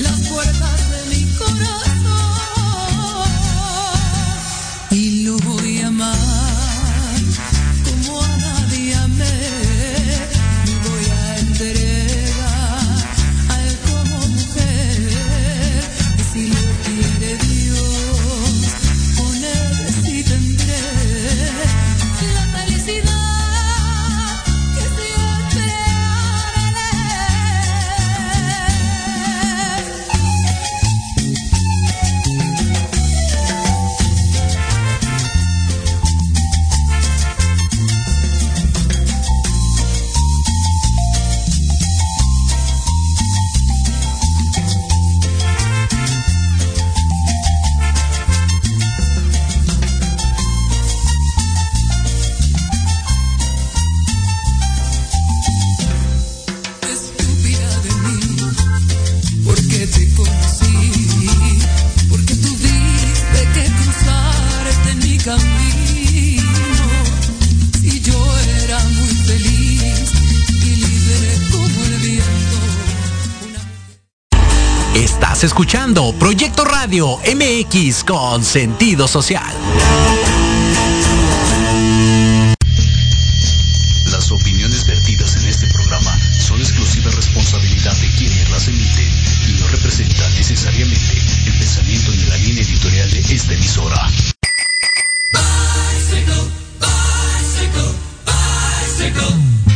escuchando Radio MX con sentido social. Las opiniones vertidas en este programa son exclusiva responsabilidad de quienes las emiten y no representan necesariamente el pensamiento ni la línea editorial de esta emisora.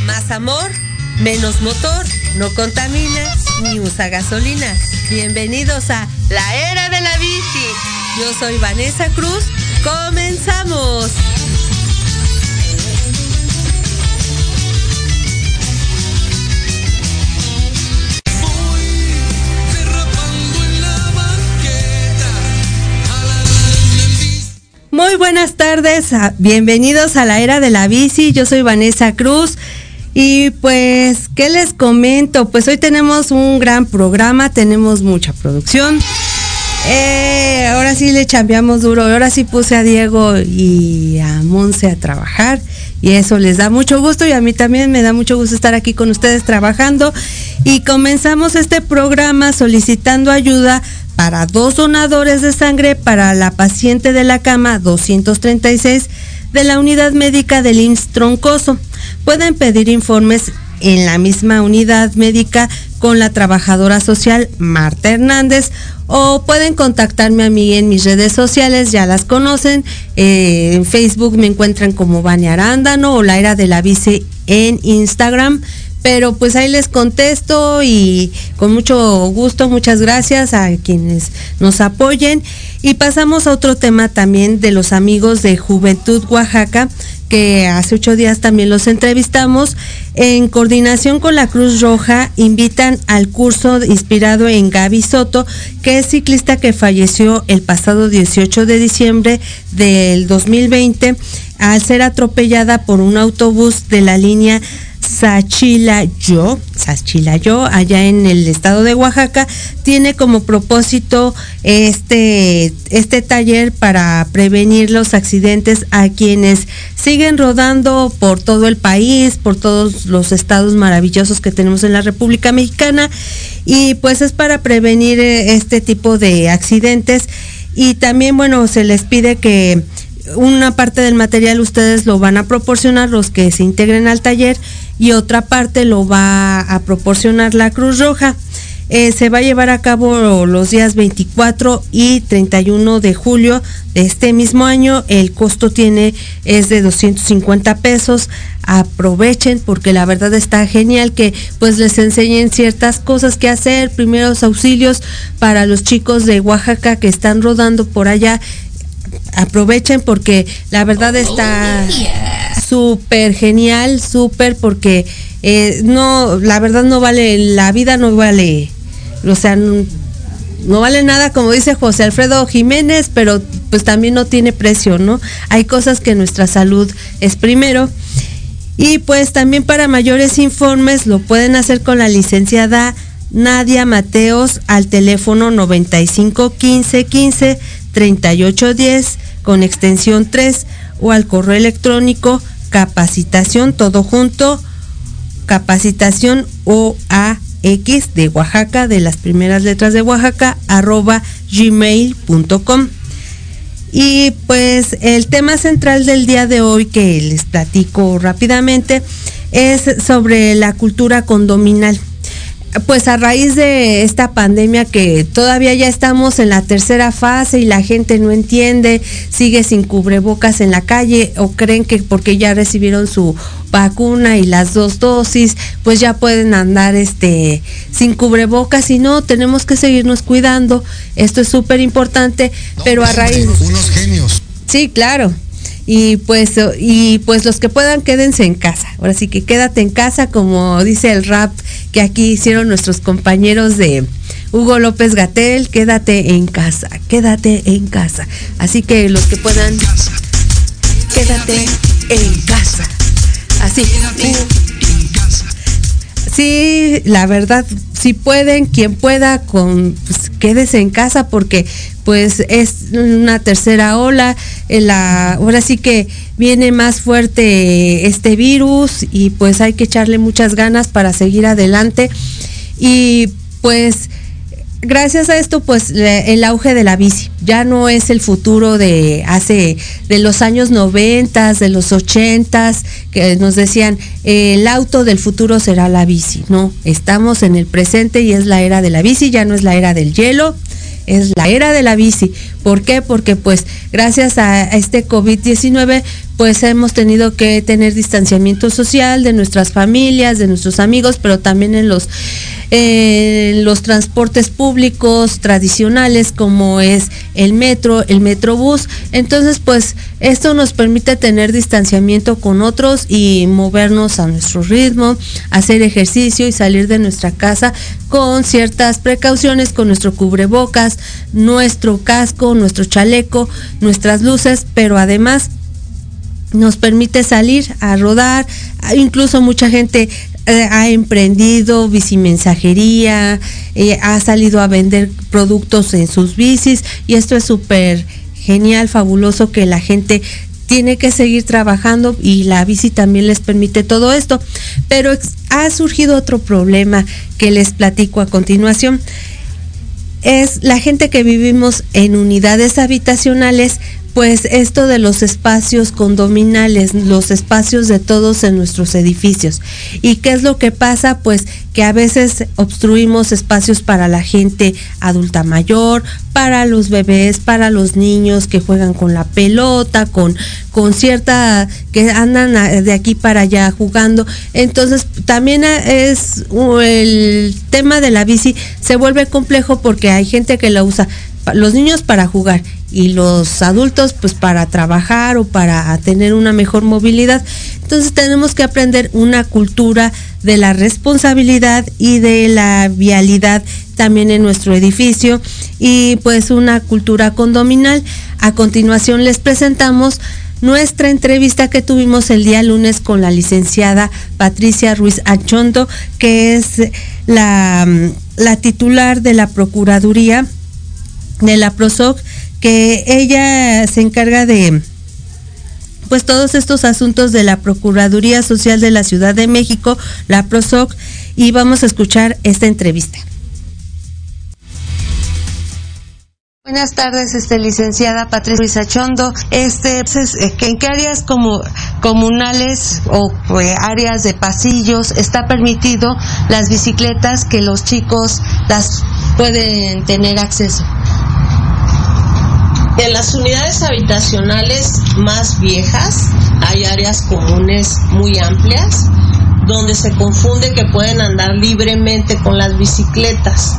Más amor, menos motor, no contamina ni usa gasolina. Bienvenidos a La Era de la Bici. Yo soy Vanessa Cruz. Comenzamos. Muy buenas tardes, bienvenidos a la era de la bici, yo soy Vanessa Cruz y pues, ¿qué les comento? Pues hoy tenemos un gran programa, tenemos mucha producción. Eh, ahora sí le chambeamos duro, ahora sí puse a Diego y a Monse a trabajar y eso les da mucho gusto y a mí también me da mucho gusto estar aquí con ustedes trabajando y comenzamos este programa solicitando ayuda para dos donadores de sangre para la paciente de la cama 236 de la unidad médica del IMSS Troncoso. Pueden pedir informes en la misma unidad médica con la trabajadora social Marta Hernández o pueden contactarme a mí en mis redes sociales, ya las conocen. Eh, en Facebook me encuentran como Vania Arándano o la era de la bici en Instagram. Pero pues ahí les contesto y con mucho gusto, muchas gracias a quienes nos apoyen. Y pasamos a otro tema también de los amigos de Juventud Oaxaca, que hace ocho días también los entrevistamos. En coordinación con la Cruz Roja, invitan al curso inspirado en Gaby Soto, que es ciclista que falleció el pasado 18 de diciembre del 2020 al ser atropellada por un autobús de la línea Sachilayo, Sachilayo, allá en el estado de Oaxaca, tiene como propósito este, este taller para prevenir los accidentes a quienes siguen rodando por todo el país, por todos los estados maravillosos que tenemos en la República Mexicana. Y pues es para prevenir eh, este tipo de accidentes. Y también bueno se les pide que una parte del material ustedes lo van a proporcionar los que se integren al taller y otra parte lo va a proporcionar la Cruz Roja. Eh, se va a llevar a cabo los días 24 y 31 de julio de este mismo año. El costo tiene es de 250 pesos. Aprovechen porque la verdad está genial que pues les enseñen ciertas cosas que hacer, primeros auxilios para los chicos de Oaxaca que están rodando por allá aprovechen porque la verdad está súper genial, súper porque eh, no, la verdad no vale, la vida no vale, o sea, no, no, vale nada como dice José Alfredo Jiménez, pero pues también no tiene precio, ¿no? Hay cosas que nuestra salud es primero. Y pues también para mayores informes lo pueden hacer con la licenciada Nadia Mateos al teléfono 95 15 15 3810 con extensión 3 o al correo electrónico capacitación todo junto capacitación o a X de Oaxaca, de las primeras letras de Oaxaca, arroba gmail.com. Y pues el tema central del día de hoy que les platico rápidamente es sobre la cultura condominal pues a raíz de esta pandemia que todavía ya estamos en la tercera fase y la gente no entiende, sigue sin cubrebocas en la calle o creen que porque ya recibieron su vacuna y las dos dosis, pues ya pueden andar este sin cubrebocas y no, tenemos que seguirnos cuidando. Esto es súper importante, pero a pues, raíz unos genios. Sí, claro y pues y pues los que puedan quédense en casa. Ahora sí que quédate en casa como dice el rap que aquí hicieron nuestros compañeros de Hugo López Gatel, quédate en casa, quédate en casa. Así que los que puedan quédate en casa. Así. Sí, la verdad, si pueden, quien pueda, con, pues, quédese en casa porque pues es una tercera ola, la, ahora sí que viene más fuerte este virus y pues hay que echarle muchas ganas para seguir adelante. Y pues gracias a esto, pues el auge de la bici. Ya no es el futuro de hace, de los años 90, de los 80, que nos decían, el auto del futuro será la bici. No, estamos en el presente y es la era de la bici, ya no es la era del hielo, es la era de la bici. ¿Por qué? Porque pues gracias a este COVID-19 pues hemos tenido que tener distanciamiento social de nuestras familias, de nuestros amigos, pero también en los, los transportes públicos tradicionales como es el metro, el metrobús. Entonces, pues esto nos permite tener distanciamiento con otros y movernos a nuestro ritmo, hacer ejercicio y salir de nuestra casa con ciertas precauciones, con nuestro cubrebocas, nuestro casco, nuestro chaleco, nuestras luces, pero además nos permite salir a rodar, incluso mucha gente eh, ha emprendido bicimensajería, eh, ha salido a vender productos en sus bicis y esto es súper genial, fabuloso que la gente tiene que seguir trabajando y la bici también les permite todo esto. Pero ha surgido otro problema que les platico a continuación. Es la gente que vivimos en unidades habitacionales pues esto de los espacios condominales, los espacios de todos en nuestros edificios. ¿Y qué es lo que pasa? Pues que a veces obstruimos espacios para la gente adulta mayor, para los bebés, para los niños que juegan con la pelota, con, con cierta, que andan de aquí para allá jugando. Entonces también es el tema de la bici se vuelve complejo porque hay gente que la usa los niños para jugar y los adultos pues para trabajar o para tener una mejor movilidad. Entonces tenemos que aprender una cultura de la responsabilidad y de la vialidad también en nuestro edificio y pues una cultura condominal. A continuación les presentamos nuestra entrevista que tuvimos el día lunes con la licenciada Patricia Ruiz Achondo, que es la, la titular de la Procuraduría de la PROSOC, que ella se encarga de pues todos estos asuntos de la Procuraduría Social de la Ciudad de México, la PROSOC, y vamos a escuchar esta entrevista. Buenas tardes, este licenciada Patricia Chondo. Este, pues, ¿en qué áreas como comunales o eh, áreas de pasillos está permitido las bicicletas que los chicos las pueden tener acceso? En las unidades habitacionales más viejas hay áreas comunes muy amplias donde se confunde que pueden andar libremente con las bicicletas,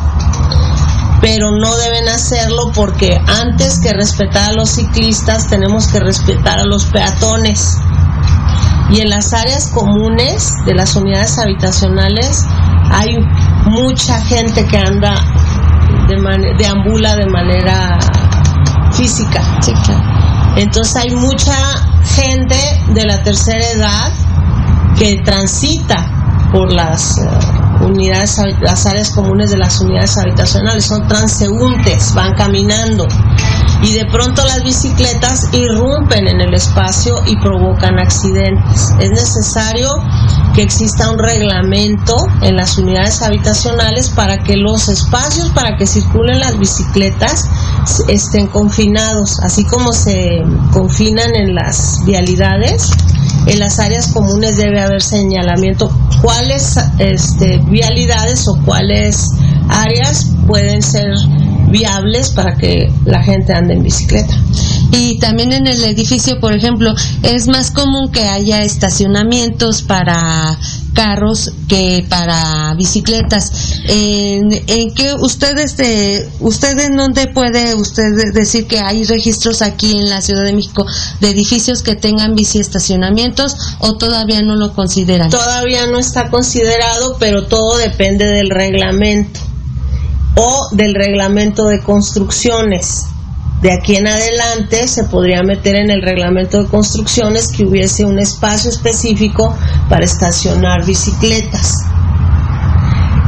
pero no deben hacerlo porque antes que respetar a los ciclistas tenemos que respetar a los peatones. Y en las áreas comunes de las unidades habitacionales hay mucha gente que anda de deambula de manera física. Entonces hay mucha gente de la tercera edad que transita por las eh, unidades, las áreas comunes de las unidades habitacionales, son transeúntes, van caminando y de pronto las bicicletas irrumpen en el espacio y provocan accidentes. Es necesario que exista un reglamento en las unidades habitacionales para que los espacios para que circulen las bicicletas estén confinados, así como se confinan en las vialidades. En las áreas comunes debe haber señalamiento cuáles este, vialidades o cuáles áreas pueden ser viables para que la gente ande en bicicleta. Y también en el edificio, por ejemplo, es más común que haya estacionamientos para carros que para bicicletas. ¿En, qué usted, este, usted en dónde puede usted decir que hay registros aquí en la Ciudad de México de edificios que tengan biciestacionamientos o todavía no lo consideran? Todavía no está considerado, pero todo depende del reglamento o del reglamento de construcciones. De aquí en adelante se podría meter en el reglamento de construcciones que hubiese un espacio específico para estacionar bicicletas.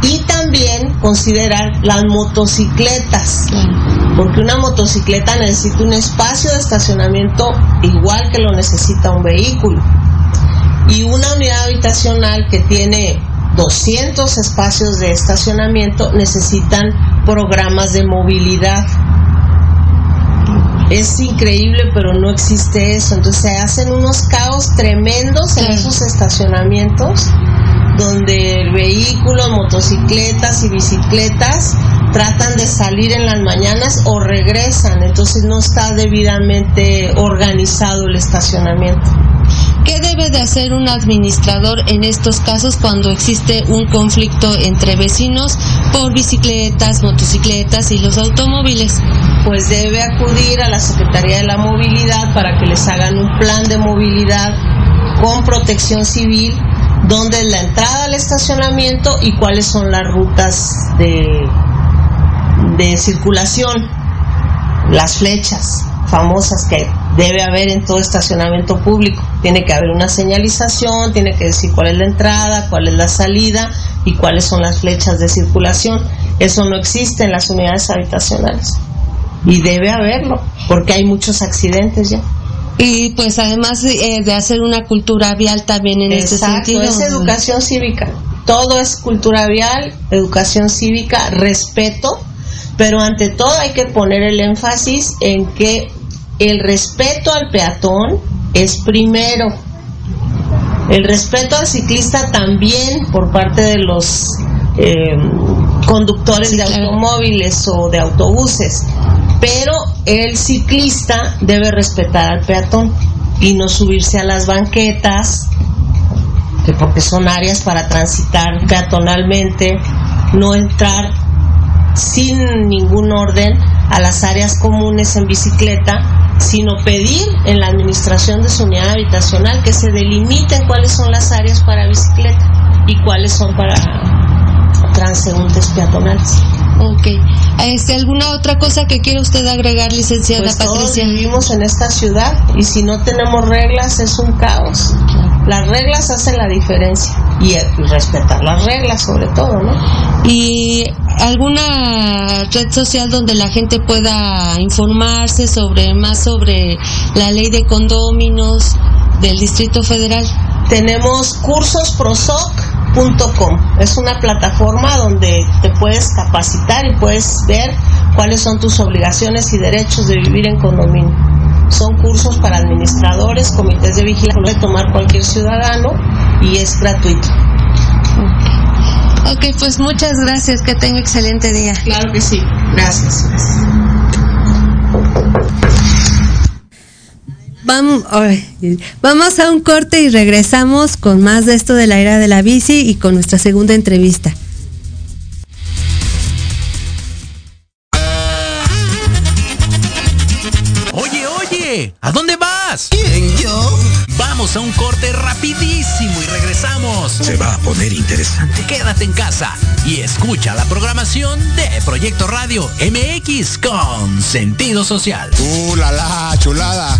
Y también considerar las motocicletas, porque una motocicleta necesita un espacio de estacionamiento igual que lo necesita un vehículo. Y una unidad habitacional que tiene 200 espacios de estacionamiento necesitan programas de movilidad es increíble, pero no existe eso. Entonces se hacen unos caos tremendos en esos estacionamientos donde vehículos, motocicletas y bicicletas tratan de salir en las mañanas o regresan, entonces no está debidamente organizado el estacionamiento. ¿Qué debe de hacer un administrador en estos casos cuando existe un conflicto entre vecinos por bicicletas, motocicletas y los automóviles? Pues debe acudir a la Secretaría de la Movilidad para que les hagan un plan de movilidad con protección civil donde es la entrada al estacionamiento y cuáles son las rutas de, de circulación, las flechas famosas que debe haber en todo estacionamiento público. Tiene que haber una señalización, tiene que decir cuál es la entrada, cuál es la salida y cuáles son las flechas de circulación. Eso no existe en las unidades habitacionales. Y debe haberlo, porque hay muchos accidentes ya. Y pues además eh, de hacer una cultura vial también en ese sentido. Es educación cívica. Todo es cultura vial, educación cívica, respeto, pero ante todo hay que poner el énfasis en que el respeto al peatón es primero. El respeto al ciclista también por parte de los eh, conductores de automóviles o de autobuses. Pero el ciclista debe respetar al peatón y no subirse a las banquetas, porque son áreas para transitar peatonalmente, no entrar sin ningún orden a las áreas comunes en bicicleta sino pedir en la administración de su unidad habitacional que se delimiten cuáles son las áreas para bicicleta y cuáles son para transeúntes peatonales. Ok. Este, ¿Alguna otra cosa que quiera usted agregar, licenciada pues Patricia? Todos vivimos en esta ciudad y si no tenemos reglas es un caos. Las reglas hacen la diferencia y, respetar las reglas sobre todo, ¿no? ¿Y alguna red social donde la gente pueda informarse sobre más sobre la ley de condóminos del Distrito Federal? Tenemos cursosprosoc.com. Es una plataforma donde te puedes capacitar y puedes ver cuáles son tus obligaciones y derechos de vivir en condominio. Son cursos para administradores, comités de vigilancia, puede tomar cualquier ciudadano y es gratuito. Ok, pues muchas gracias, que tenga excelente día. Claro que sí, gracias. Vamos, vamos a un corte y regresamos con más de esto de la era de la bici y con nuestra segunda entrevista. Oye, oye, ¿a dónde vas? ¿Quién, yo? Vamos a un corte rapidísimo y regresamos. Se va a poner interesante. Quédate en casa y escucha la programación de Proyecto Radio MX con sentido social. ¡Uh, la, la chulada!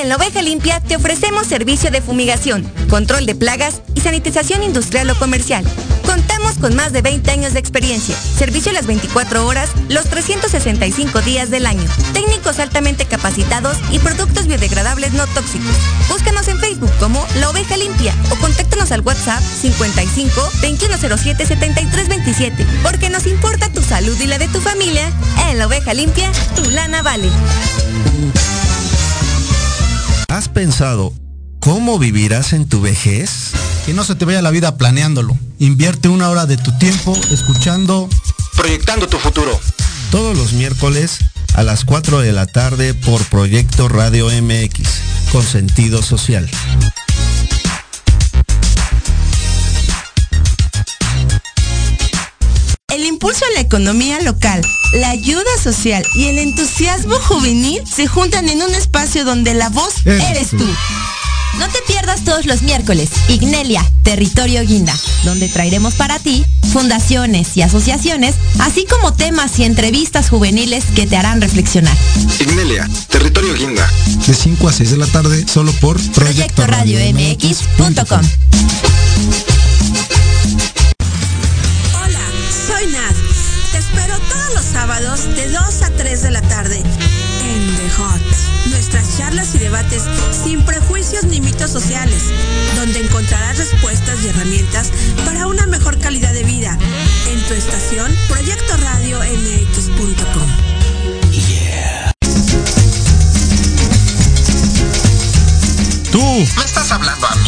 En la Oveja Limpia te ofrecemos servicio de fumigación, control de plagas y sanitización industrial o comercial. Contamos con más de 20 años de experiencia, servicio las 24 horas, los 365 días del año, técnicos altamente capacitados y productos biodegradables no tóxicos. Búscanos en Facebook como La Oveja Limpia o contáctanos al WhatsApp 55 2107 7327, porque nos importa tu salud y la de tu familia. En La Oveja Limpia, tu lana vale. ¿Has pensado cómo vivirás en tu vejez? Que no se te vaya la vida planeándolo. Invierte una hora de tu tiempo escuchando Proyectando tu futuro. Todos los miércoles a las 4 de la tarde por Proyecto Radio MX, con sentido social. El impulso a la economía local, la ayuda social y el entusiasmo juvenil se juntan en un espacio donde la voz Eres eres tú. tú. No te pierdas todos los miércoles Ignelia, Territorio Guinda, donde traeremos para ti fundaciones y asociaciones, así como temas y entrevistas juveniles que te harán reflexionar. Ignelia, Territorio Guinda. de 5 a 6 de la tarde solo por Proyecto Radio MX.com. Hola, soy Nad. Te espero todos los sábados de 2 a 3 de la tarde en The Hot. Charlas y debates sin prejuicios ni mitos sociales, donde encontrarás respuestas y herramientas para una mejor calidad de vida en tu estación Proyecto Radio MX.com. Tú. ¿Me estás hablando a mí?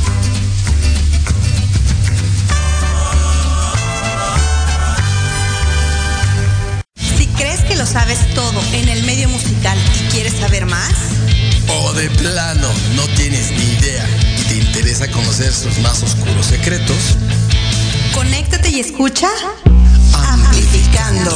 Sabes todo en el medio musical y quieres saber más, O de plano, no tienes ni idea y te interesa conocer sus más oscuros secretos, conéctate y escucha Amplificando.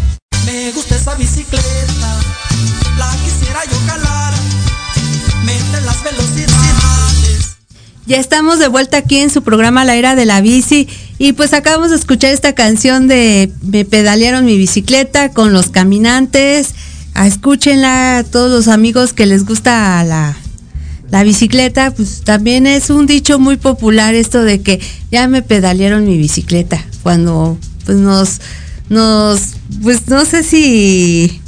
Ya estamos de vuelta aquí en su programa La Era de la Bici y pues acabamos de escuchar esta canción de Me pedalearon mi bicicleta con los caminantes. Ah, escúchenla a todos los amigos que les gusta la, la bicicleta, pues también es un dicho muy popular esto de que ya me pedalearon mi bicicleta cuando pues nos nos pues no sé si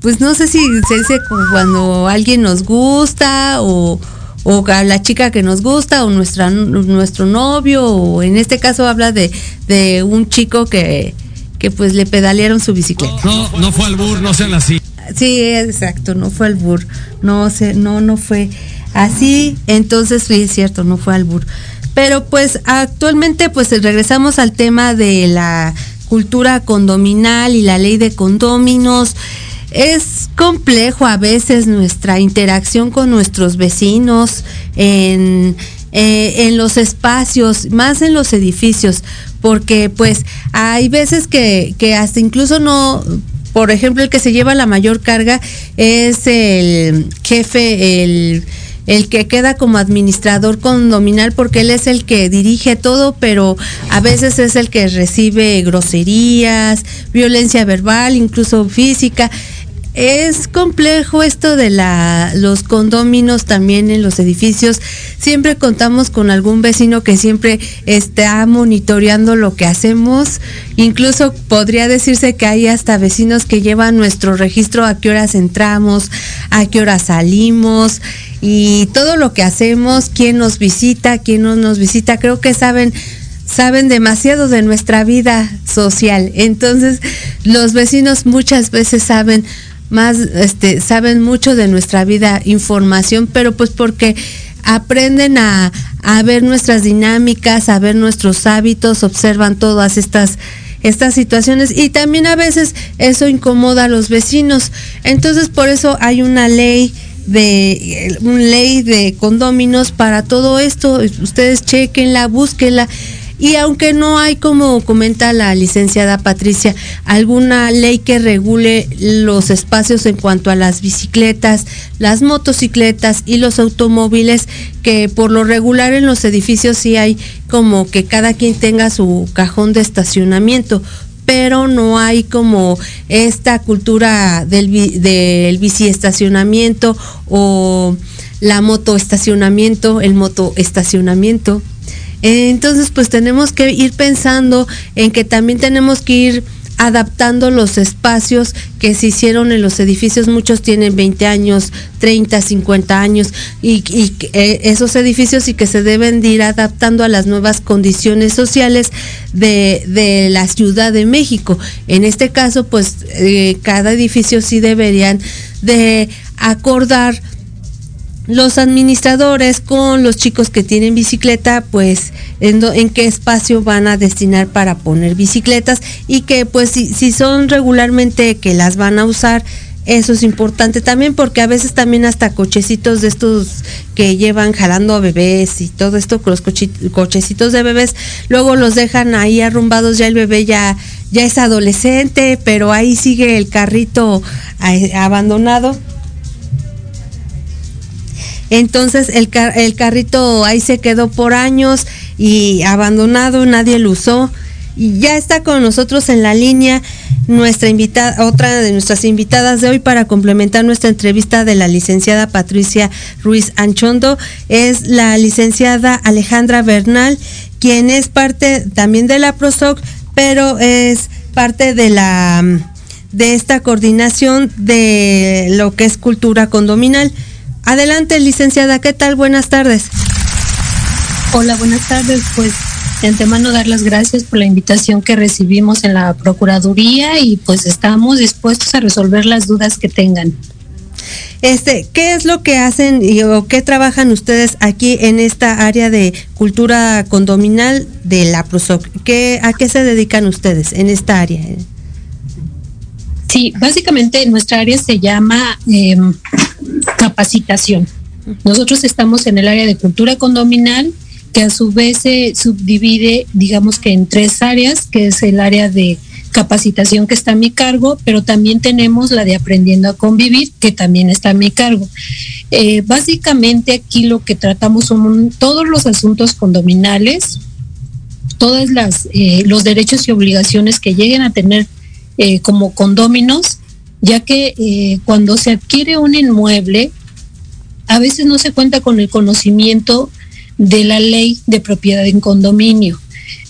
pues no sé si se dice cuando alguien nos gusta o, o a la chica que nos gusta o nuestra nuestro novio o en este caso habla de, de un chico que, que pues le pedalearon su bicicleta. No, no fue al bur, no sean así. Sí, exacto, no fue al bur. No sé, no, no fue así. Entonces, sí, es cierto, no fue al bur. Pero pues actualmente pues regresamos al tema de la cultura condominal y la ley de condóminos. Es complejo a veces nuestra interacción con nuestros vecinos en, eh, en los espacios, más en los edificios, porque pues hay veces que, que hasta incluso no por ejemplo, el que se lleva la mayor carga es el jefe, el, el que queda como administrador condominal porque él es el que dirige todo, pero a veces es el que recibe groserías, violencia verbal, incluso física es complejo esto de la, los condóminos también en los edificios. Siempre contamos con algún vecino que siempre está monitoreando lo que hacemos. Incluso podría decirse que hay hasta vecinos que llevan nuestro registro a qué horas entramos, a qué horas salimos y todo lo que hacemos, quién nos visita, quién no nos visita. Creo que saben saben demasiado de nuestra vida social. Entonces, los vecinos muchas veces saben más este, saben mucho de nuestra vida, información, pero pues porque aprenden a, a ver nuestras dinámicas, a ver nuestros hábitos, observan todas estas estas situaciones y también a veces eso incomoda a los vecinos. Entonces por eso hay una ley de una ley de condóminos para todo esto. Ustedes chequenla, búsquenla. Y aunque no hay, como comenta la licenciada Patricia, alguna ley que regule los espacios en cuanto a las bicicletas, las motocicletas y los automóviles, que por lo regular en los edificios sí hay como que cada quien tenga su cajón de estacionamiento, pero no hay como esta cultura del, del biciestacionamiento o la motoestacionamiento, el motoestacionamiento. Entonces, pues tenemos que ir pensando en que también tenemos que ir adaptando los espacios que se hicieron en los edificios. Muchos tienen 20 años, 30, 50 años y, eh, esos edificios y que se deben de ir adaptando a las nuevas condiciones sociales de, la Ciudad de México. En este caso, pues eh, cada edificio sí deberían de acordar los administradores con los chicos que tienen bicicleta, pues en, qué espacio van a destinar para poner bicicletas y que pues si, son regularmente que las van a usar, eso es importante también porque a veces también hasta cochecitos de estos que llevan jalando a bebés y todo esto los cochecitos de bebés, luego los dejan ahí arrumbados, ya el bebé ya, ya es adolescente, pero ahí sigue el carrito eh, abandonado entonces el, carrito ahí se quedó por años y abandonado, nadie lo usó. Y ya está con nosotros en la línea nuestra invitada, otra de nuestras invitadas de hoy para complementar nuestra entrevista de la licenciada Patricia Ruiz Anchondo. Es la licenciada Alejandra Bernal, quien es parte también de la PROSOC, pero es parte de la de esta coordinación de lo que es cultura condominal. Adelante, licenciada, ¿qué tal? Buenas tardes. Hola, buenas tardes. Pues de antemano dar las gracias por la invitación que recibimos en la Procuraduría y pues estamos dispuestos a resolver las dudas que tengan. Este, ¿qué es lo que hacen y, o qué trabajan ustedes aquí en esta área de cultura condominal de la PROSOC? ¿Qué, ¿A qué se dedican ustedes en esta área? Sí, básicamente nuestra área se llama em, capacitación. Nosotros estamos en el área de cultura condominal, que a su vez se subdivide, digamos que en tres áreas, que es el área de capacitación que está a mi cargo, pero también tenemos la de aprendiendo a convivir, que también está a mi cargo. Eh, básicamente aquí lo que tratamos son todos los asuntos condominales, todos eh, los derechos y obligaciones que lleguen a tener eh, como condóminos, ya que eh, cuando se adquiere un inmueble, a veces no se cuenta con el conocimiento de la ley de propiedad en condominio.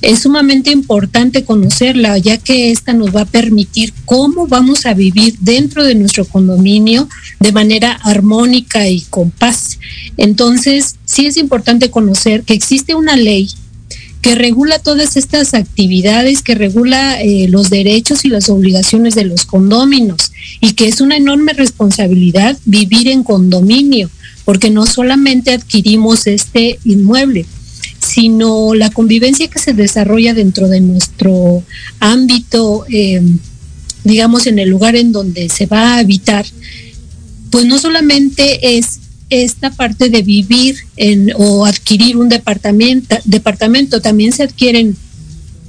Es sumamente importante conocerla, ya que esta nos va a permitir cómo vamos a vivir dentro de nuestro condominio de manera armónica y con paz. Entonces, sí es importante conocer que existe una ley que regula todas estas actividades, que regula eh, los derechos y las obligaciones de los condóminos y que es una enorme responsabilidad vivir en condominio, porque no solamente adquirimos este inmueble, sino la convivencia que se desarrolla dentro de nuestro ámbito, em, digamos, en el lugar en donde se va a habitar, pues no solamente es esta parte de vivir en, o adquirir un departamento, departamento, también se adquieren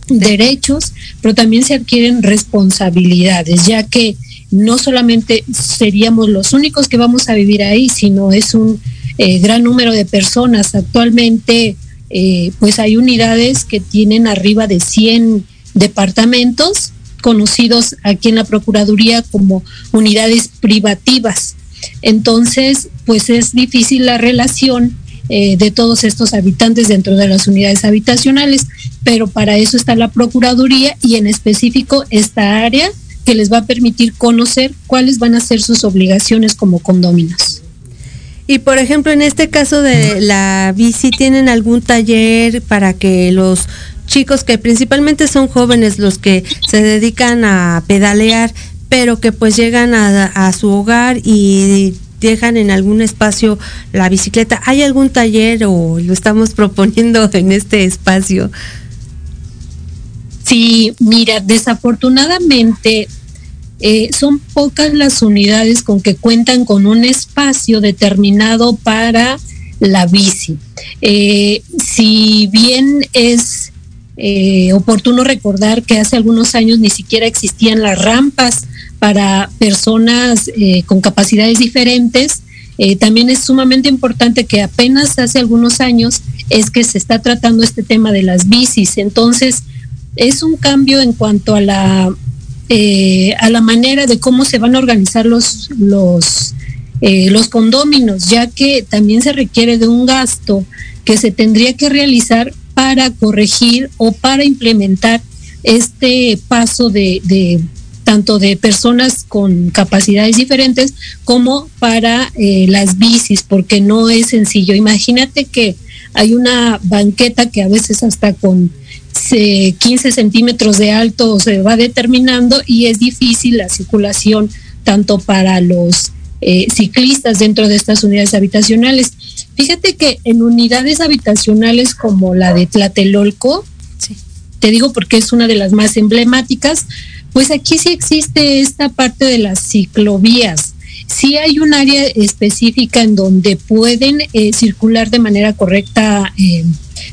derechos, pero también se adquieren responsabilidades, ya que no solamente seríamos los únicos que vamos a vivir ahí, sino es un eh, gran número de personas. Actualmente, eh, pues hay unidades que tienen arriba de 100 departamentos conocidos aquí en la Procuraduría como unidades privativas. Entonces, pues es difícil la relación eh, de todos estos habitantes dentro de las unidades habitacionales, pero para eso está la Procuraduría y en específico esta área que les va a permitir conocer cuáles van a ser sus obligaciones como condóminos. Y por ejemplo, en este caso de la bici, ¿tienen algún taller para que los chicos que principalmente son jóvenes los que se dedican a pedalear, pero que pues llegan a, a su hogar y dejan en algún espacio la bicicleta. ¿Hay algún taller o lo estamos proponiendo en este espacio? Sí, mira, desafortunadamente eh, son pocas las unidades con que cuentan con un espacio determinado para la bici. Eh, si bien es eh, oportuno recordar que hace algunos años ni siquiera existían las rampas para personas con capacidades diferentes, también es sumamente importante que apenas hace algunos años es que se está tratando este tema de las bicis. Entonces, es un cambio en cuanto a la eh, a la manera de cómo se van a organizar los, los, eh, los condóminos, ya que también se requiere de un gasto que se tendría que realizar para corregir o para implementar este paso de, tanto de personas con capacidades diferentes como para eh, las bicis, porque no es sencillo. Imagínate que hay una banqueta que a veces hasta con 15 centímetros de alto se va determinando y es difícil la circulación tanto para los eh, ciclistas dentro de estas unidades habitacionales. Fíjate que en unidades habitacionales como la de Tlatelolco, te digo porque es una de las más emblemáticas, pues aquí sí existe esta parte de las ciclovías. Sí hay un área específica en donde pueden eh, circular de manera correcta eh,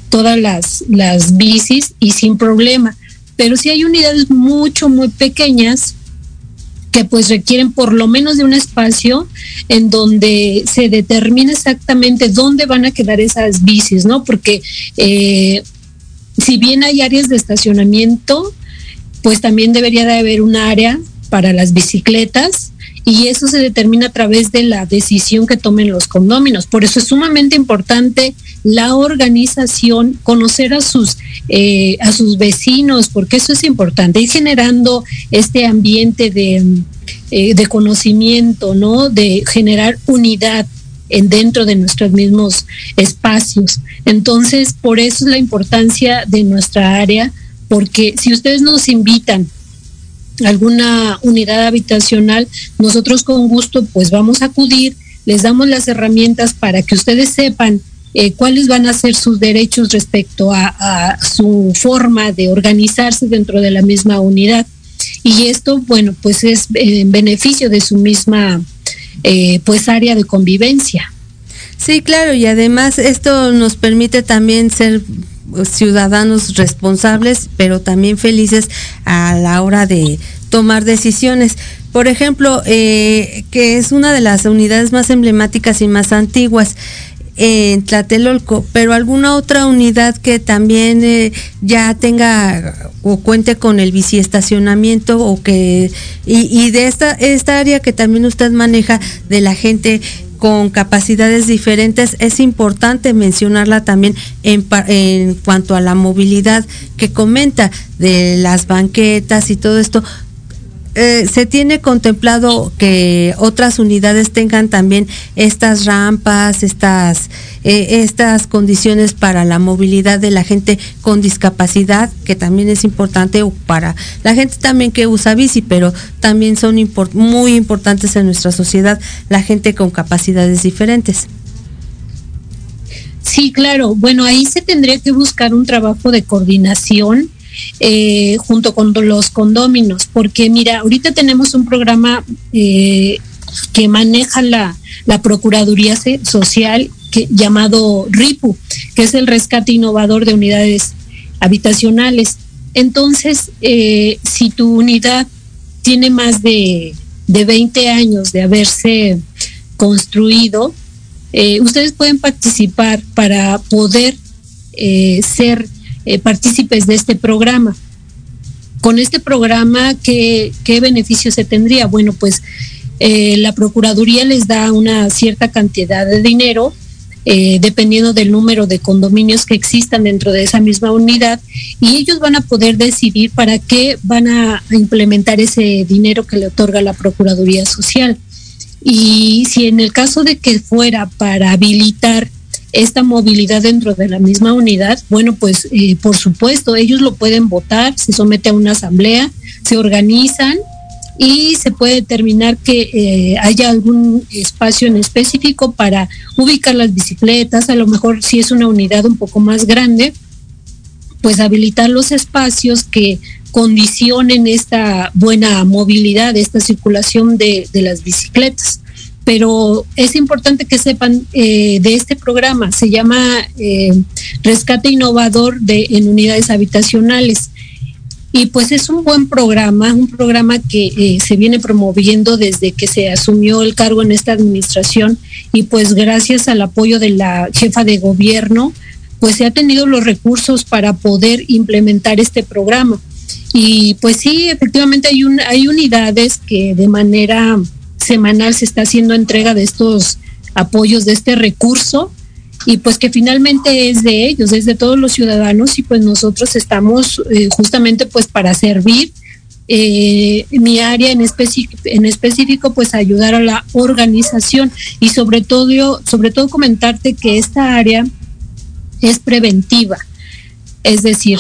todas las, las bicis y sin problema. Pero si hay unidades mucho, muy pequeñas que pues requieren por lo menos de un espacio en donde se determine exactamente dónde van a quedar esas bicis, ¿no? Porque eh, si bien hay áreas de estacionamiento, pues también debería de haber un área para las bicicletas y eso se determina a través de la decisión que tomen los condóminos. Por eso es sumamente importante la organización, conocer a sus, eh, a sus vecinos, porque eso es importante, ir generando este ambiente de, eh, de conocimiento, ¿no? De generar unidad en dentro de nuestros mismos espacios. Entonces, por eso es la importancia de nuestra área, porque si ustedes nos invitan alguna unidad habitacional, nosotros con gusto pues vamos a acudir, les damos las herramientas para que ustedes sepan eh, cuáles van a ser sus derechos respecto a, su forma de organizarse dentro de la misma unidad. Y esto, bueno, pues es en beneficio de su misma eh, pues área de convivencia. Sí, claro, y además esto nos permite también ser ciudadanos responsables, pero también felices a la hora de tomar decisiones. Por ejemplo, eh, que es una de las unidades más emblemáticas y más antiguas en Tlatelolco, pero alguna otra unidad que también eh, ya tenga o cuente con el biciestacionamiento o que y, y de esta esta área que también usted maneja de la gente con capacidades diferentes, es importante mencionarla también en, cuanto a la movilidad que comenta de las banquetas y todo esto, eh, se tiene contemplado que otras unidades tengan también estas rampas, estas, eh, estas condiciones para la movilidad de la gente con discapacidad, que también es importante, para la gente también que usa bici, pero también son muy importantes en nuestra sociedad la gente con capacidades diferentes. Sí, claro. Bueno, ahí se tendría que buscar un trabajo de coordinación eh, junto con los condóminos, porque mira, ahorita tenemos un programa eh, que maneja la, la Procuraduría Social llamado RIPU, que es el rescate innovador de unidades habitacionales. Entonces, eh, si tu unidad tiene más de, de 20 años de haberse construido, ustedes pueden participar para poder ser partícipes de este programa. Con este programa, ¿qué, ¿qué beneficio se tendría? Bueno, pues la Procuraduría les da una cierta cantidad de dinero eh, dependiendo del número de condominios que existan dentro de esa misma unidad y ellos van a poder decidir para qué van a implementar ese dinero que le otorga la Procuraduría Social. Y si en el caso de que fuera para habilitar esta movilidad dentro de la misma unidad, bueno, pues eh, por supuesto, ellos lo pueden votar, se somete a una asamblea, se organizan y se puede determinar que eh, haya algún espacio en específico para ubicar las bicicletas, a lo mejor si es una unidad un poco más grande, pues habilitar los espacios que condicionen esta buena movilidad, esta circulación de, las bicicletas. Pero es importante que sepan eh, de este programa, se llama eh, Rescate Innovador de, en Unidades Habitacionales. Y pues es un buen programa, un programa que eh, se viene promoviendo desde que se asumió el cargo en esta administración. Y pues gracias al apoyo de la jefa de gobierno, pues se ha tenido los recursos para poder implementar este programa. Y pues sí, efectivamente hay, hay unidades que de manera semanal se está haciendo entrega de estos apoyos, de este recurso y pues que finalmente es de ellos, es de todos los ciudadanos y pues nosotros estamos eh, justamente pues para servir. Eh, mi área en, en específico pues ayudar a la organización y sobre todo sobre todo comentarte que esta área es preventiva es decir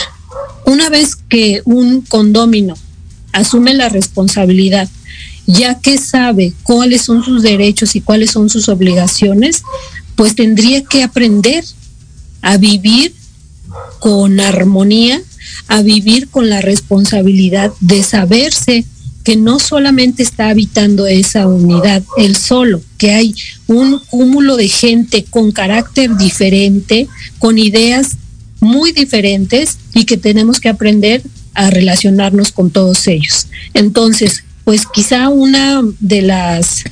una vez que un condomino asume la responsabilidad ya que sabe cuáles son sus derechos y cuáles son sus obligaciones pues tendría que aprender a vivir con armonía, a vivir con la responsabilidad de saberse que no solamente está habitando esa unidad él solo, que hay un cúmulo de gente con carácter diferente, con ideas muy diferentes y que tenemos que aprender a relacionarnos con todos ellos. Entonces, pues quizá una de las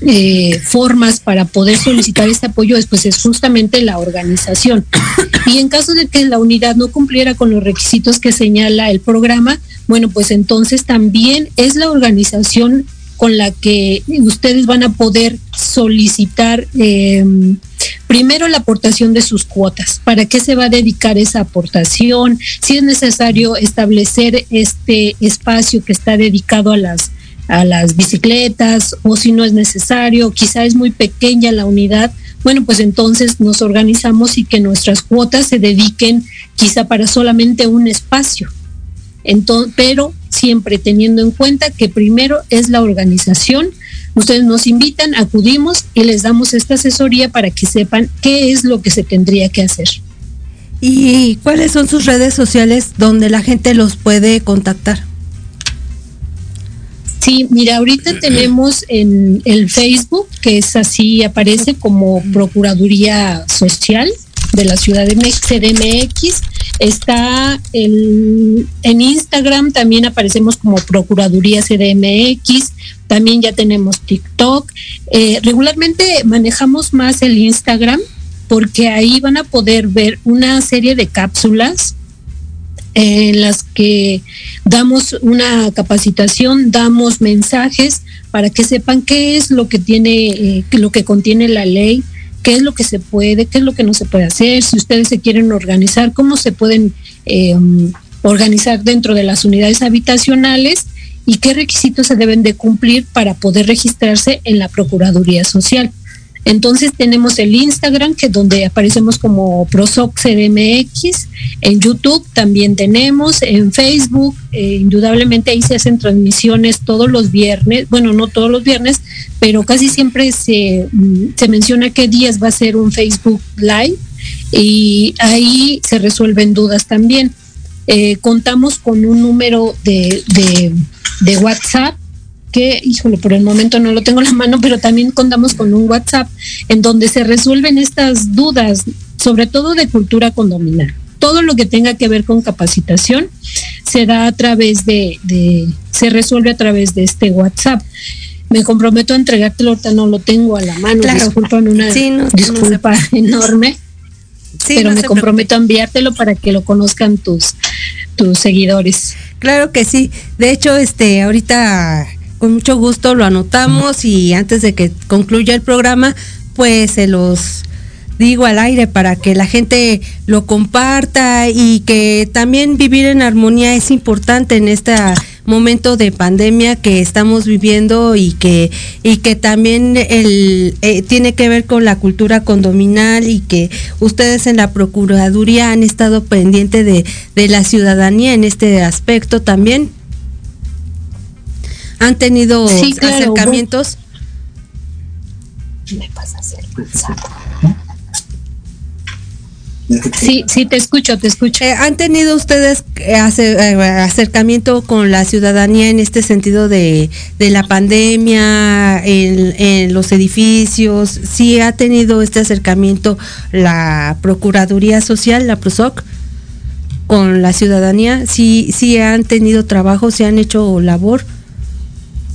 eh, formas para poder solicitar este apoyo es, pues, es justamente la organización. Y en caso de que la unidad no cumpliera con los requisitos que señala el programa, bueno, pues entonces también es la organización con la que ustedes van a poder solicitar em, primero la aportación de sus cuotas. ¿Para qué se va a dedicar esa aportación? Si es necesario establecer este espacio que está dedicado a las a las bicicletas o si no es necesario, quizá es muy pequeña la unidad, bueno, pues entonces nos organizamos y que nuestras cuotas se dediquen quizá para solamente un espacio. Pero siempre teniendo en cuenta que primero es la organización. Ustedes nos invitan, acudimos y les damos esta asesoría para que sepan qué es lo que se tendría que hacer. ¿Y cuáles son sus redes sociales donde la gente los puede contactar? Sí, mira, ahorita tenemos en el Facebook, que es así, aparece como Procuraduría Social de la Ciudad de CDMX. Está en Instagram, también aparecemos como Procuraduría CDMX. También ya tenemos TikTok. Eh, regularmente manejamos más el Instagram porque ahí van a poder ver una serie de cápsulas en las que damos una capacitación, damos mensajes para que sepan qué es lo que tiene, eh, lo que contiene la ley, qué es lo que se puede, qué es lo que no se puede hacer, si ustedes se quieren organizar, cómo se pueden organizar dentro de las unidades habitacionales y qué requisitos se deben de cumplir para poder registrarse en la Procuraduría Social. Entonces tenemos el Instagram, que es donde aparecemos como ProSoc CDMX, en YouTube también tenemos, en Facebook, eh, indudablemente ahí se hacen transmisiones todos los viernes, bueno, no todos los viernes, pero casi siempre se, mm, se menciona qué días va a ser un Facebook Live y ahí se resuelven dudas también. Eh, contamos con un número de, de WhatsApp que, híjole, por el momento no lo tengo en la mano, pero también contamos con un WhatsApp en donde se resuelven estas dudas, sobre todo de cultura condominal. Todo lo que tenga que ver con capacitación se da a través de, de se resuelve a través de este WhatsApp. Me comprometo a entregártelo, ahorita no lo tengo a la mano, Claro. disculpan una Sí, no- no disculpa enorme, Sí, pero no me se comprometo a enviártelo para que lo conozcan tus, tus seguidores. Claro que sí. De hecho, este, ahorita con mucho gusto lo anotamos y antes de que concluya el programa, pues se los digo al aire para que la gente lo comparta y que también vivir en armonía es importante en este momento de pandemia que estamos viviendo y que y que también el eh, tiene que ver con la cultura condominal y que ustedes en la procuraduría han estado pendiente de, de la ciudadanía en este aspecto también. Han tenido Sí, claro, acercamientos Me pasas el WhatsApp. Sí, sí, te escucho, te escucho. ¿Han tenido ustedes eh, eh, acercamiento con la ciudadanía en este sentido de, la pandemia, en, los edificios? ¿Sí ha tenido este acercamiento la Procuraduría Social, la PROSOC, con la ciudadanía? ¿Sí, sí han tenido trabajo, sí han hecho labor?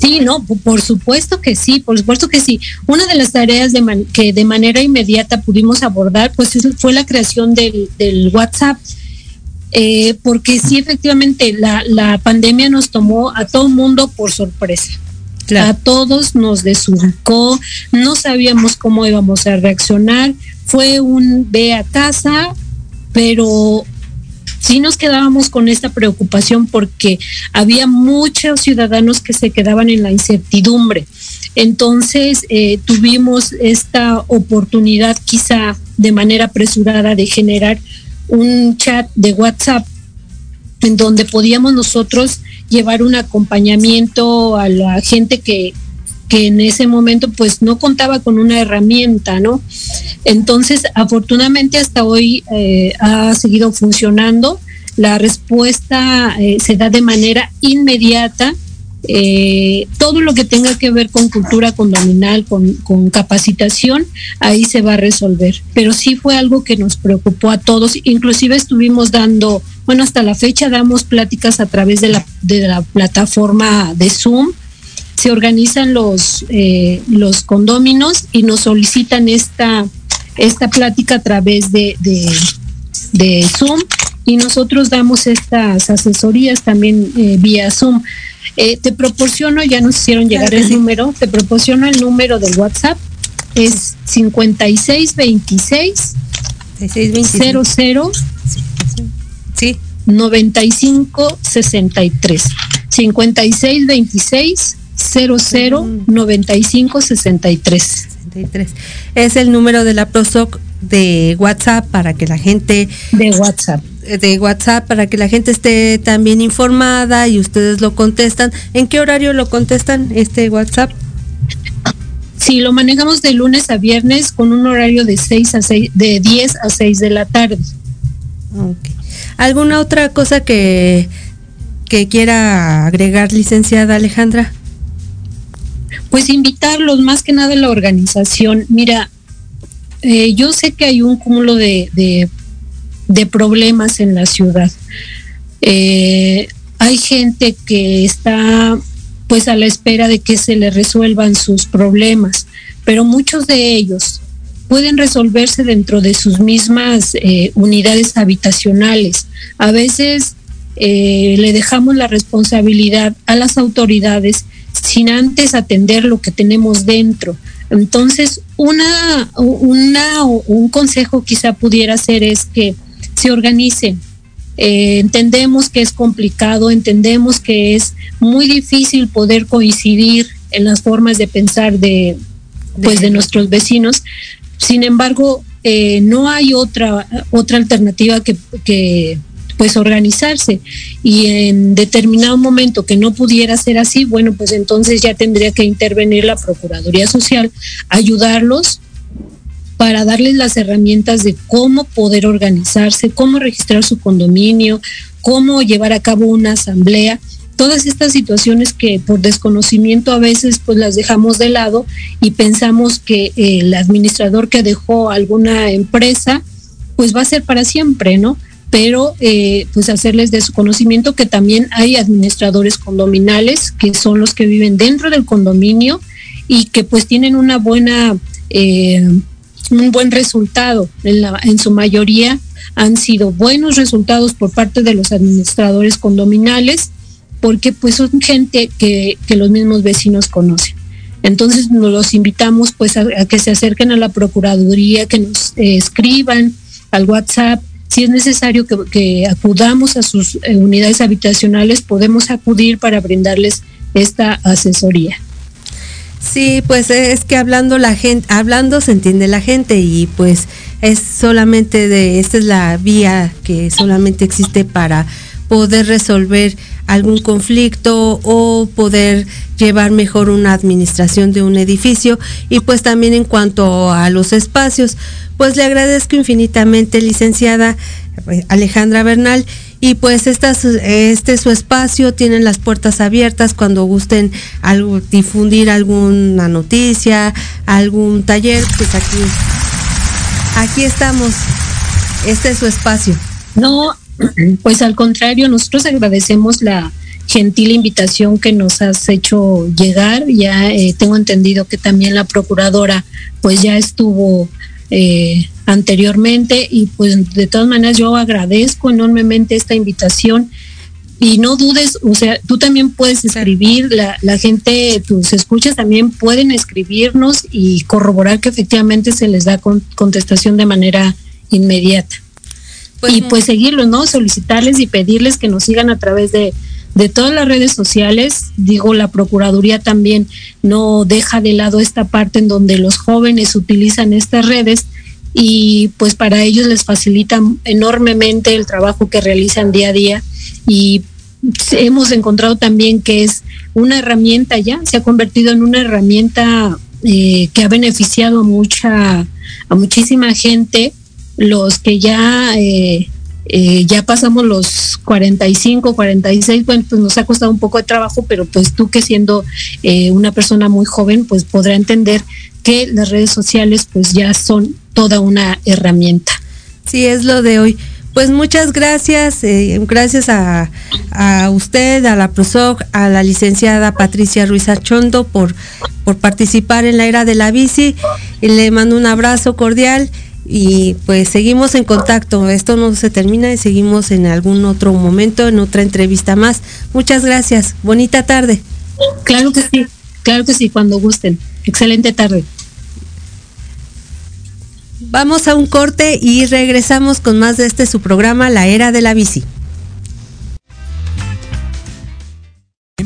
Sí, no, po- por supuesto que sí, por supuesto que sí. Una de las tareas de man- que de manera inmediata pudimos abordar, pues es- fue la creación del, del WhatsApp, Eh, porque sí, efectivamente, la, la pandemia nos tomó a todo mundo por sorpresa. A todos nos desubicó, no sabíamos cómo íbamos a reaccionar, fue un ve a casa, pero sí nos quedábamos con esta preocupación porque había muchos ciudadanos que se quedaban en la incertidumbre. Entonces eh, tuvimos esta oportunidad quizá de manera apresurada de generar un chat de WhatsApp en donde podíamos nosotros llevar un acompañamiento a la gente que, que en ese momento pues no contaba con una herramienta, ¿no? Entonces, afortunadamente hasta hoy eh, ha seguido funcionando. La respuesta eh, se da de manera inmediata. Eh, todo lo que tenga que ver con cultura condominal, con, con capacitación, ahí se va a resolver. Pero sí fue algo que nos preocupó a todos. Inclusive estuvimos dando, bueno, hasta la fecha damos pláticas a través de la, de la plataforma de Zoom se organizan los, eh, los condóminos y nos solicitan esta, esta plática a través de, de, de Zoom y nosotros damos estas asesorías también eh, vía Zoom. Eh, te proporciono, ya nos hicieron llegar el número, te proporciono el número del WhatsApp, es 5626 00 Sí. 95 63 56 26 00 95 63 63. Es el número de la PROSOC de WhatsApp para que la gente de WhatsApp de WhatsApp para que la gente esté también informada y ustedes lo contestan. ¿En qué horario lo contestan este WhatsApp? Sí, lo manejamos de lunes a viernes con un horario de 6 a 6 de 10 a 6 de la tarde. ¿Alguna otra cosa que que quiera agregar, licenciada Alejandra? Pues invitarlos, más que nada la organización. Mira, eh, yo sé que hay un cúmulo de, de, problemas en la ciudad. Eh, hay gente que está pues a la espera de que se le resuelvan sus problemas, pero muchos de ellos pueden resolverse dentro de sus mismas eh, unidades habitacionales. A veces le dejamos la responsabilidad a las autoridades sin antes atender lo que tenemos dentro. Entonces, una, una, un consejo quizá pudiera ser es que se organicen. Eh, entendemos que es complicado, entendemos que es muy difícil poder coincidir en las formas de pensar de, pues, de nuestros vecinos. Sin embargo, eh, no hay otra, otra alternativa que, que pues organizarse y en determinado momento que no pudiera ser así, bueno, pues entonces ya tendría que intervenir la Procuraduría Social, ayudarlos para darles las herramientas de cómo poder organizarse, cómo registrar su condominio, cómo llevar a cabo una asamblea todas estas situaciones que por desconocimiento a veces pues las dejamos de lado y pensamos que el administrador que dejó alguna empresa pues va a ser para siempre, ¿no? Pero eh, pues hacerles de su conocimiento que también hay administradores condominales que son los que viven dentro del condominio y que pues tienen una buena eh, un buen resultado en, su mayoría han sido buenos resultados por parte de los administradores condominales porque pues son gente que, los mismos vecinos conocen. Entonces nos los invitamos pues a, que se acerquen a la Procuraduría, que nos eh, escriban al WhatsApp. Si es necesario que, acudamos a sus eh, unidades habitacionales, podemos acudir para brindarles esta asesoría. Sí, pues es que hablando la gente, hablando se entiende la gente y pues es solamente de, esta es la vía que solamente existe para poder resolver algún conflicto o poder llevar mejor una administración de un edificio y pues también en cuanto a los espacios, pues le agradezco infinitamente licenciada eh, Alejandra Bernal y pues esta, este su espacio, tienen las puertas abiertas cuando gusten algo, difundir alguna noticia, algún taller, pues aquí, aquí estamos, este es su espacio. No, pues al contrario, nosotros agradecemos la gentil invitación que nos has hecho llegar. Ya eh, tengo entendido que también la procuradora pues ya estuvo eh, anteriormente y pues de todas maneras yo agradezco enormemente esta invitación y no dudes, o sea, tú también puedes escribir, la, la gente, tus escuchas también pueden escribirnos y corroborar que efectivamente se les da contestación de manera inmediata. Pues y pues seguirlos, ¿no? Solicitarles y pedirles que nos sigan a través de, de todas las redes sociales. Digo, la Procuraduría también no deja de lado esta parte en donde los jóvenes utilizan estas redes y pues para ellos les facilita enormemente el trabajo que realizan día a día y hemos encontrado también que es una herramienta ya, se ha convertido en una herramienta eh, que ha beneficiado a mucha, a muchísima gente los que ya eh, eh, ya pasamos los 45, 46, bueno, pues nos ha costado un poco de trabajo, pero pues tú que siendo eh, una persona muy joven, pues podrá entender que las redes sociales pues ya son toda una herramienta. Sí, es lo de hoy. Pues muchas gracias, gracias a, a, usted, a la PROSOC, a la licenciada Patricia Ruiz Archondo por, por participar en la era de la bici. Le mando un abrazo cordial y pues seguimos en contacto. Esto no se termina y seguimos en algún otro momento, en otra entrevista más. Muchas gracias. Bonita tarde. Claro que sí, claro que sí, cuando gusten. Excelente tarde. Vamos a un corte y regresamos con más de este su programa La Era de la Bici.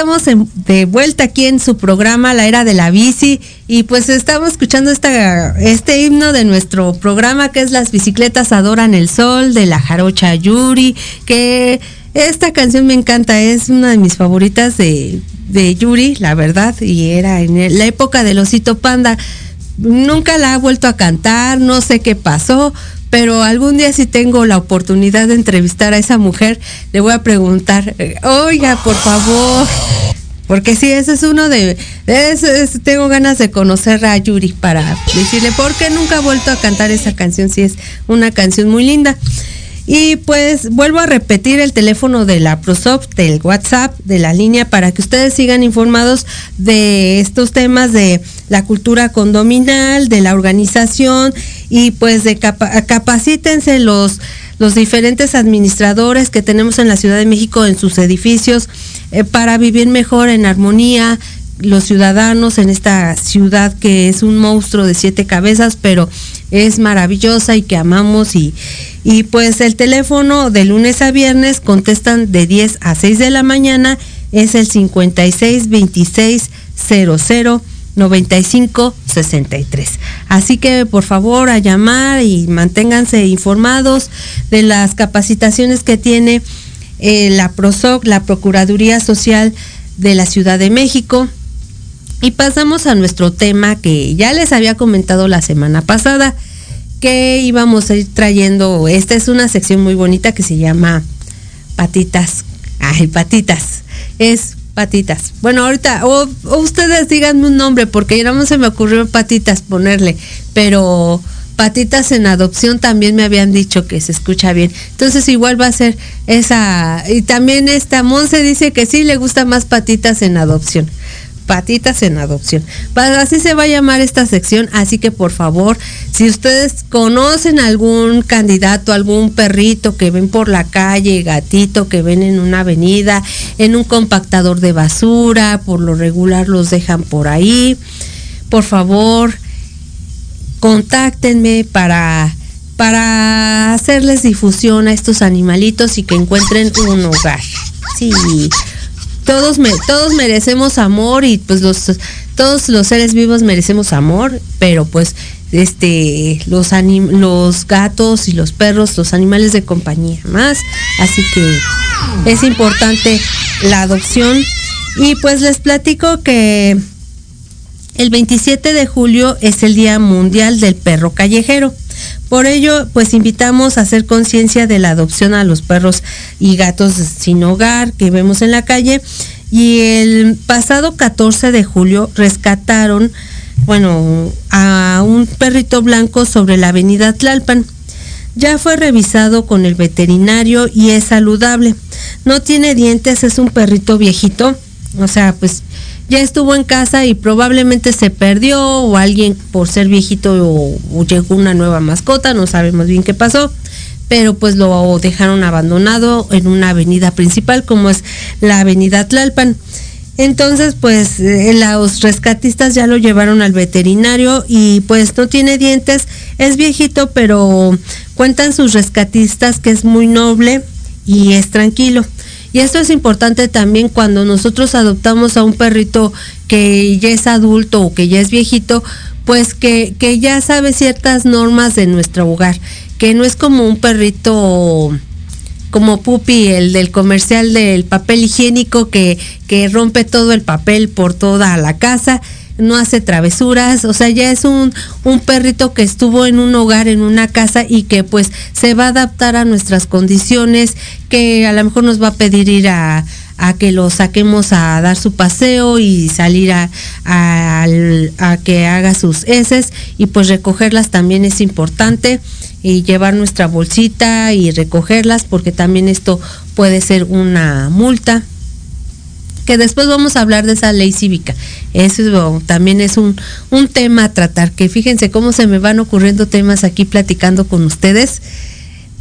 Estamos de vuelta aquí en su programa La Era de la Bici y pues estamos escuchando esta, este himno de nuestro programa que es Las bicicletas adoran el sol de la jarocha Yuri, que esta canción me encanta, es una de mis favoritas de, de Yuri, la verdad, y era en la época del osito panda. Nunca la ha vuelto a cantar, no sé qué pasó, pero algún día si tengo la oportunidad de entrevistar a esa mujer, le voy a preguntar, oiga, por favor, porque sí, ese es uno de, tengo ganas de conocer a Yuri para decirle, ¿por qué nunca ha vuelto a cantar esa canción? Si es una canción muy linda. Y pues vuelvo a repetir el teléfono de la ProSoft, del WhatsApp, de la línea, para que ustedes sigan informados de estos temas de la cultura condominal, de la organización y pues de capacítense los, los diferentes administradores que tenemos en la Ciudad de México en sus edificios eh, para vivir mejor en armonía, los ciudadanos en esta ciudad que es un monstruo de siete cabezas, pero es maravillosa y que amamos y, y pues el teléfono de lunes a viernes contestan de 10 a 6 de la mañana, es el 56 26 00 95 63. Así que por favor a llamar y manténganse informados de las capacitaciones que tiene eh, la PROSOC, la Procuraduría Social de la Ciudad de México. Y pasamos a nuestro tema que ya les había comentado la semana pasada, que íbamos a ir trayendo. Esta es una sección muy bonita que se llama Patitas. Ay, patitas. Es patitas. Bueno, ahorita, o, ustedes díganme un nombre, porque ya no se me ocurrió patitas ponerle, pero patitas en adopción también me habían dicho que se escucha bien. Entonces igual va a ser esa. Y también esta Monse dice que sí le gusta más patitas en adopción patitas en adopción. Así se va a llamar esta sección, así que por favor, si ustedes conocen algún candidato, algún perrito que ven por la calle, gatito que ven en una avenida, en un compactador de basura, por lo regular los dejan por ahí, por favor, contáctenme para para hacerles difusión a estos animalitos y que encuentren un hogar. Sí, todos, me, todos merecemos amor y pues los, todos los seres vivos merecemos amor, pero pues este los los gatos y los perros, los animales de compañía más, así que es importante la adopción y pues les platico que el 27 de julio es el Día Mundial del Perro Callejero. Por ello, pues invitamos a hacer conciencia de la adopción a los perros y gatos sin hogar que vemos en la calle. Y el pasado 14 de julio rescataron, bueno, a un perrito blanco sobre la avenida Tlalpan. Ya fue revisado con el veterinario y es saludable. No tiene dientes, es un perrito viejito. O sea, pues ya estuvo en casa y probablemente se perdió o alguien por ser viejito o, llegó una nueva mascota, no sabemos bien qué pasó, pero pues lo dejaron abandonado en una avenida principal como es la avenida Tlalpan. Entonces, pues eh, los rescatistas ya lo llevaron al veterinario y pues no tiene dientes, es viejito, pero cuentan sus rescatistas que es muy noble y es tranquilo. Y esto es importante también cuando nosotros adoptamos a un perrito que ya es adulto o que ya es viejito, pues que, que ya sabe ciertas normas de nuestro hogar, que no es como un perrito como Pupi, el del comercial del papel higiénico que, que rompe todo el papel por toda la casa, no hace travesuras, o sea, ya es un, un perrito que estuvo en un hogar, en una casa y que pues se va a adaptar a nuestras condiciones, que a lo mejor nos va a pedir ir a, que lo saquemos a dar su paseo y salir a, a, que haga sus heces y pues recogerlas también es importante y llevar nuestra bolsita y recogerlas porque también esto puede ser una multa que después vamos a hablar de esa ley cívica. Eso también es un, un tema a tratar, que fíjense cómo se me van ocurriendo temas aquí platicando con ustedes.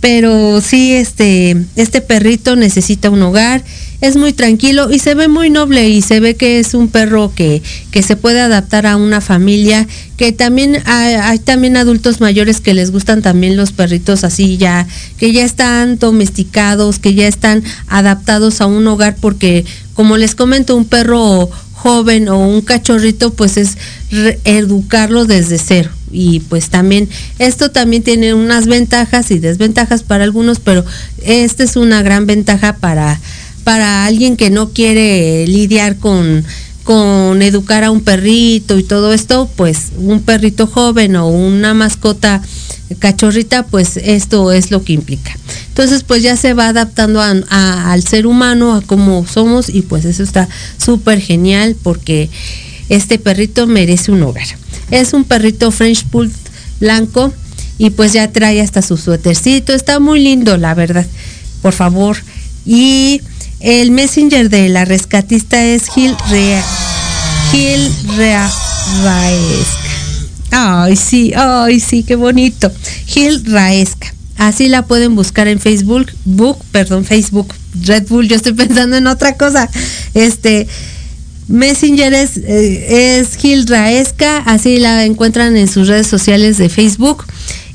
Pero sí, este, este perrito necesita un hogar, es muy tranquilo y se ve muy noble y se ve que es un perro que, que se puede adaptar a una familia, que también hay, hay, también adultos mayores que les gustan también los perritos así ya, que ya están domesticados, que ya están adaptados a un hogar porque como les comento, un perro joven o un cachorrito, pues es educarlo desde cero. Y pues también, esto también tiene unas ventajas y desventajas para algunos, pero esta es una gran ventaja para, para alguien que no quiere lidiar con, con educar a un perrito y todo esto, pues un perrito joven o una mascota cachorrita, pues esto es lo que implica. Entonces, pues ya se va adaptando al ser humano, a cómo somos, y pues eso está súper genial porque este perrito merece un hogar. Es un perrito French Pool blanco y pues ya trae hasta su suétercito. Está muy lindo, la verdad. Por favor. Y el messenger de la rescatista es Gil Rea. Gil Rea Ay, sí, ay, sí, qué bonito. Gil Raesca. Así la pueden buscar en Facebook, book, perdón, Facebook, Red Bull, yo estoy pensando en otra cosa. Este, Messenger es, eh, es Gil Raesca, así la encuentran en sus redes sociales de Facebook.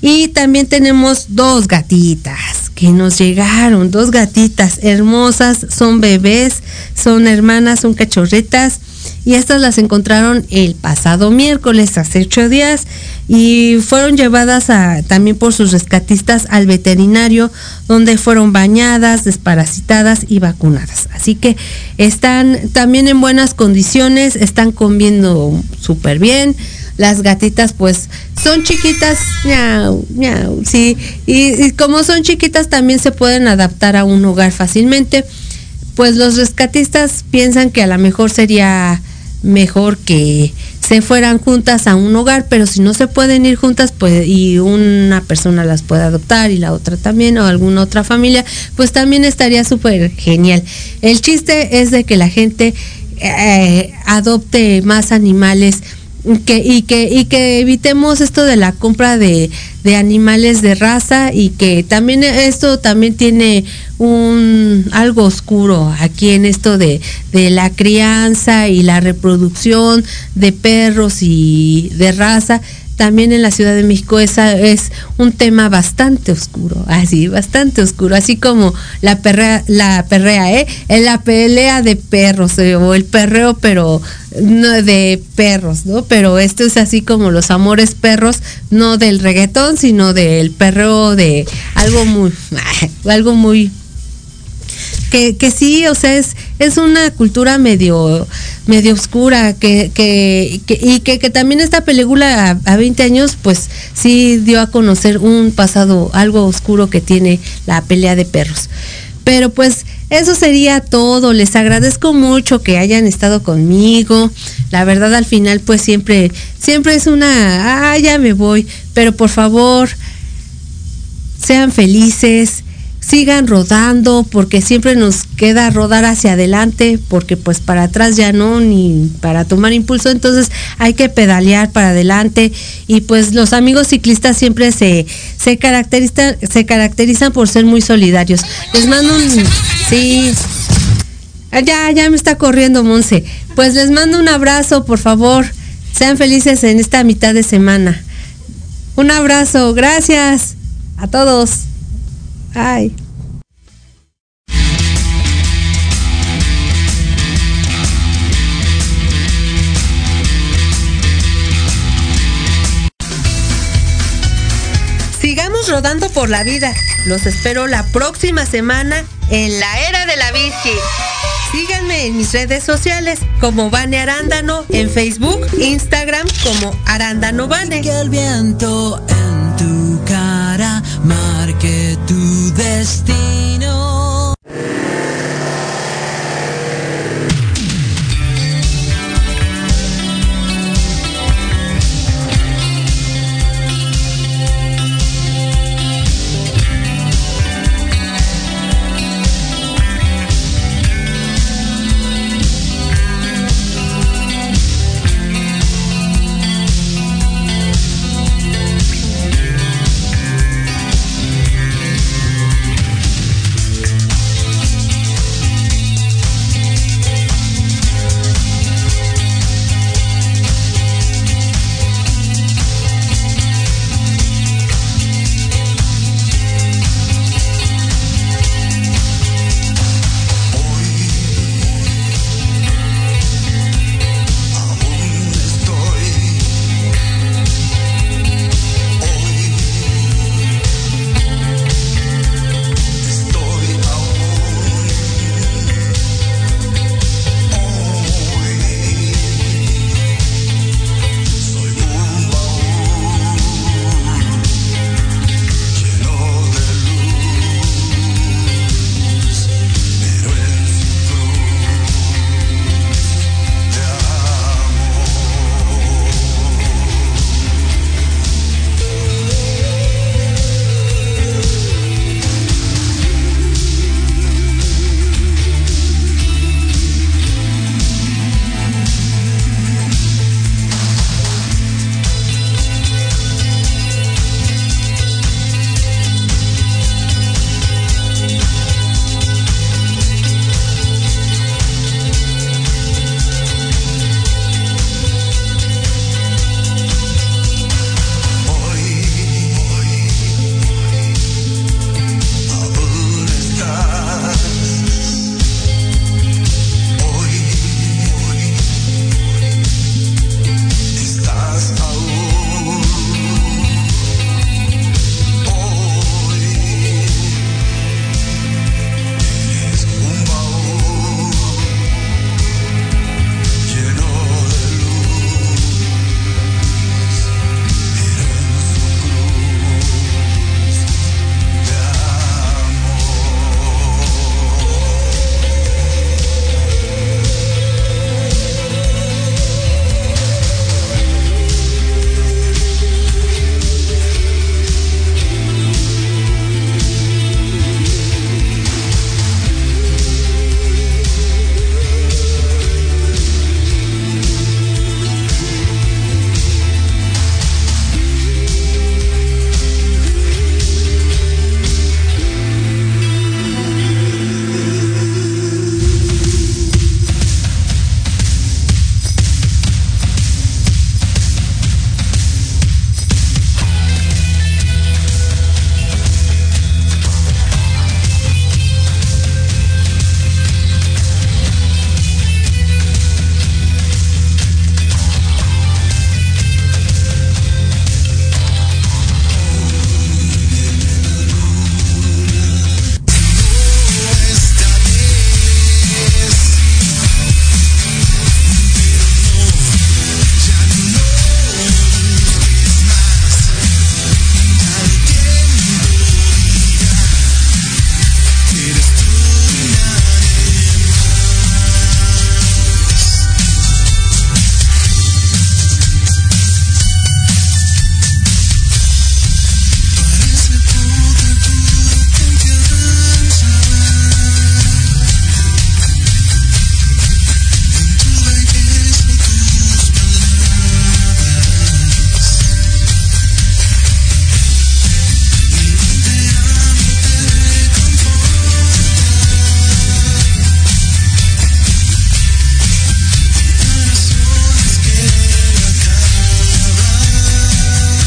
Y también tenemos dos gatitas que nos llegaron, dos gatitas hermosas, son bebés, son hermanas, son cachorretas y estas las encontraron el pasado miércoles, hace ocho días, y fueron llevadas también por sus rescatistas al veterinario, donde fueron bañadas, desparasitadas y vacunadas. Así que están también en buenas condiciones, están comiendo súper bien. Las gatitas pues son chiquitas, miau, miau, sí, y como son chiquitas también se pueden adaptar a un hogar fácilmente pues los rescatistas piensan que a lo mejor sería mejor que se fueran juntas a un hogar, pero si no se pueden ir juntas, pues y una persona las puede adoptar y la otra también o alguna otra familia, pues también estaría súper genial. El chiste es de que la gente eh, adopte más animales que, y, que, y que evitemos esto de la compra de, de, animales de raza y que también esto también tiene un algo oscuro aquí en esto de, de la crianza y la reproducción de perros y de raza también en la Ciudad de México esa es un tema bastante oscuro, así, bastante oscuro, así como la perrea, la perrea, ¿eh? La pelea de perros, eh, o el perreo, pero no de perros, ¿no? Pero esto es así como los amores perros, no del reggaetón, sino del perreo de algo muy, algo muy que, sí, o sea, es, es una cultura medio, medio oscura, que, que, y que, también esta película a, 20 años, pues sí dio a conocer un pasado, algo oscuro que tiene la pelea de perros. Pero pues eso sería todo. Les agradezco mucho que hayan estado conmigo. La verdad al final pues siempre, siempre es una, ah, ya me voy. Pero por favor, sean felices sigan rodando porque siempre nos queda rodar hacia adelante porque pues para atrás ya no ni para tomar impulso. Entonces hay que pedalear para adelante. Y pues los amigos ciclistas siempre se se caracterizan se caracterizan por ser muy solidarios. Les mando un sí. Ya ya me está corriendo Monse. Pues les mando un abrazo por favor. Sean felices en esta mitad de semana. Un abrazo gracias a todos Ay. Sigamos rodando por la vida. Los espero la próxima semana en la era de la bici. Síganme en mis redes sociales como Vane Arándano en Facebook, Instagram como Arándano Vane. Marque tu destino.